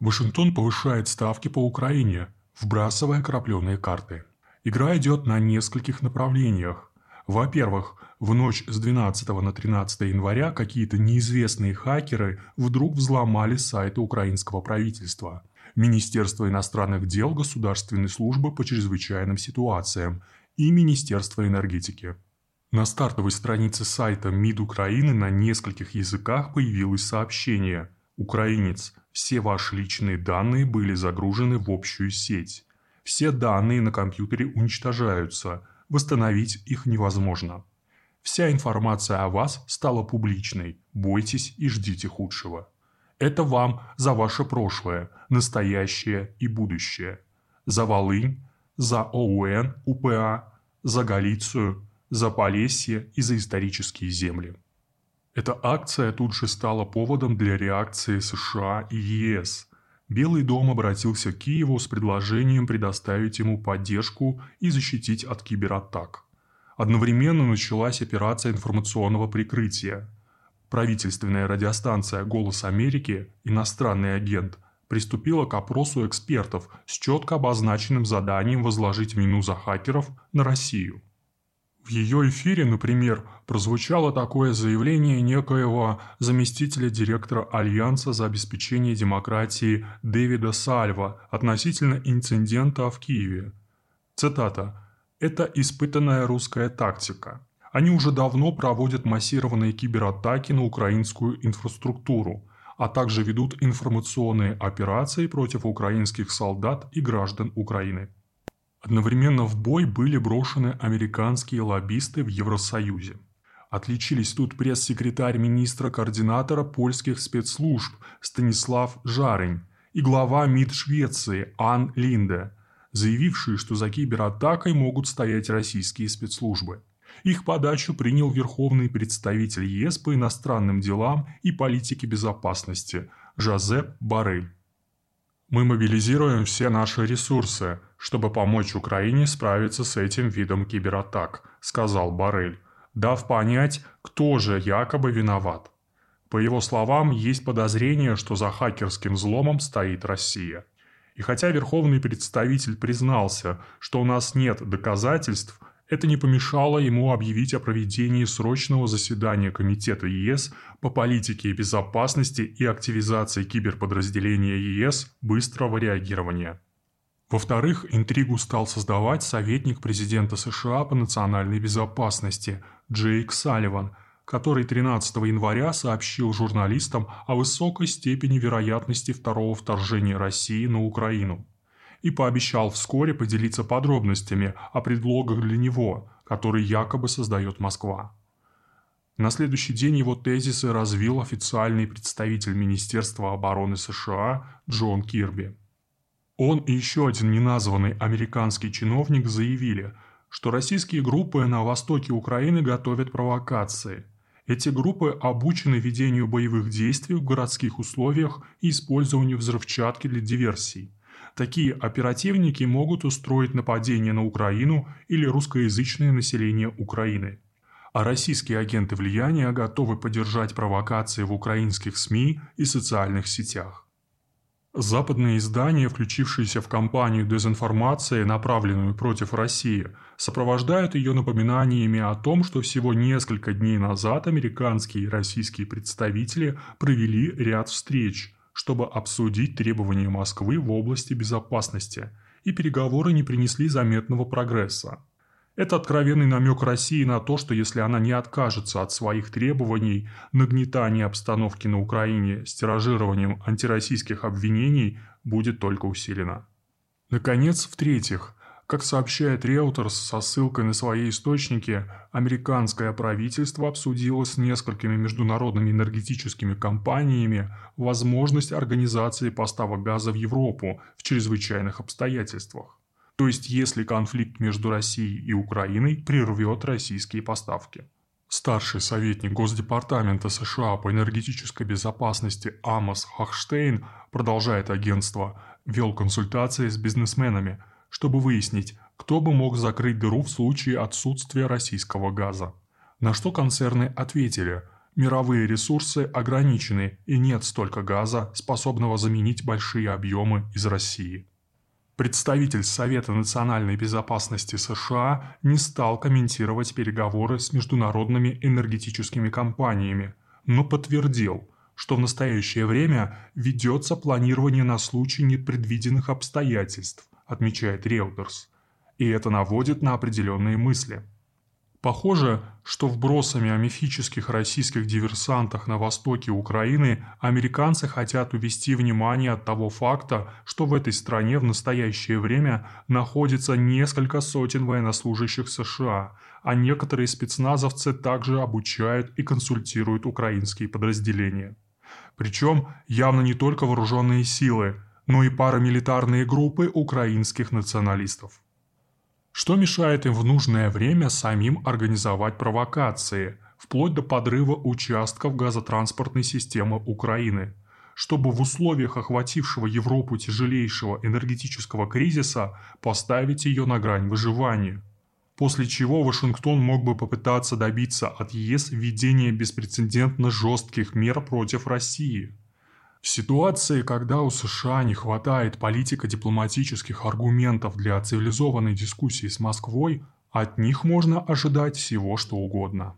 Вашингтон повышает ставки по Украине, вбрасывая крапленые карты. Игра идет на нескольких направлениях. Во-первых, в ночь с 12 на 13 января какие-то неизвестные хакеры вдруг взломали сайты украинского правительства, Министерства иностранных дел Государственной службы по чрезвычайным ситуациям и Министерства энергетики. На стартовой странице сайта МИД Украины на нескольких языках появилось сообщение «Украинец, все ваши личные данные были загружены в общую сеть. Все данные на компьютере уничтожаются, восстановить их невозможно. Вся информация о вас стала публичной, бойтесь и ждите худшего. Это вам за ваше прошлое, настоящее и будущее. За Волынь, за ОУН, УПА, за Галицию, за Полесье и за исторические земли. Эта акция тут же стала поводом для реакции США и ЕС. Белый дом обратился к Киеву с предложением предоставить ему поддержку и защитить от кибератак. Одновременно началась операция информационного прикрытия. Правительственная радиостанция «Голос Америки» «Иностранный агент» приступила к опросу экспертов с четко обозначенным заданием возложить вину за хакеров на Россию – ее эфире, например, прозвучало такое заявление некоего заместителя директора Альянса за обеспечение демократии Дэвида Сальва относительно инцидента в Киеве. Цитата. «Это испытанная русская тактика. Они уже давно проводят массированные кибератаки на украинскую инфраструктуру, а также ведут информационные операции против украинских солдат и граждан Украины». Одновременно в бой были брошены американские лоббисты в Евросоюзе. Отличились тут пресс-секретарь министра-координатора польских спецслужб Станислав Жарень и глава МИД Швеции Ан Линде, заявившие, что за кибератакой могут стоять российские спецслужбы. Их подачу принял верховный представитель ЕС по иностранным делам и политике безопасности Жозеп Барель. Мы мобилизируем все наши ресурсы, чтобы помочь Украине справиться с этим видом кибератак, сказал Барель, дав понять, кто же якобы виноват. По его словам, есть подозрение, что за хакерским взломом стоит Россия. И хотя верховный представитель признался, что у нас нет доказательств, это не помешало ему объявить о проведении срочного заседания Комитета ЕС по политике безопасности и активизации киберподразделения ЕС быстрого реагирования. Во-вторых, интригу стал создавать советник президента США по национальной безопасности Джейк Салливан, который 13 января сообщил журналистам о высокой степени вероятности второго вторжения России на Украину и пообещал вскоре поделиться подробностями о предлогах для него, которые якобы создает Москва. На следующий день его тезисы развил официальный представитель Министерства обороны США Джон Кирби. Он и еще один неназванный американский чиновник заявили, что российские группы на востоке Украины готовят провокации. Эти группы обучены ведению боевых действий в городских условиях и использованию взрывчатки для диверсий. Такие оперативники могут устроить нападение на Украину или русскоязычное население Украины. А российские агенты влияния готовы поддержать провокации в украинских СМИ и социальных сетях. Западные издания, включившиеся в кампанию дезинформации, направленную против России, сопровождают ее напоминаниями о том, что всего несколько дней назад американские и российские представители провели ряд встреч – чтобы обсудить требования Москвы в области безопасности, и переговоры не принесли заметного прогресса. Это откровенный намек России на то, что если она не откажется от своих требований, нагнетание обстановки на Украине с тиражированием антироссийских обвинений будет только усилено. Наконец, в-третьих, как сообщает Reuters со ссылкой на свои источники, американское правительство обсудило с несколькими международными энергетическими компаниями возможность организации поставок газа в Европу в чрезвычайных обстоятельствах. То есть если конфликт между Россией и Украиной прервет российские поставки. Старший советник Госдепартамента США по энергетической безопасности Амос Хохштейн, продолжает агентство, вел консультации с бизнесменами – чтобы выяснить, кто бы мог закрыть дыру в случае отсутствия российского газа. На что концерны ответили, Мировые ресурсы ограничены и нет столько газа, способного заменить большие объемы из России. Представитель Совета национальной безопасности США не стал комментировать переговоры с международными энергетическими компаниями, но подтвердил, что в настоящее время ведется планирование на случай непредвиденных обстоятельств, отмечает Reuters, и это наводит на определенные мысли – Похоже, что вбросами о мифических российских диверсантах на востоке Украины американцы хотят увести внимание от того факта, что в этой стране в настоящее время находится несколько сотен военнослужащих США, а некоторые спецназовцы также обучают и консультируют украинские подразделения. Причем явно не только вооруженные силы, но и парамилитарные группы украинских националистов. Что мешает им в нужное время самим организовать провокации, вплоть до подрыва участков газотранспортной системы Украины, чтобы в условиях охватившего Европу тяжелейшего энергетического кризиса поставить ее на грань выживания? После чего Вашингтон мог бы попытаться добиться от ЕС введения беспрецедентно жестких мер против России – в ситуации, когда у США не хватает политико-дипломатических аргументов для цивилизованной дискуссии с Москвой, от них можно ожидать всего что угодно.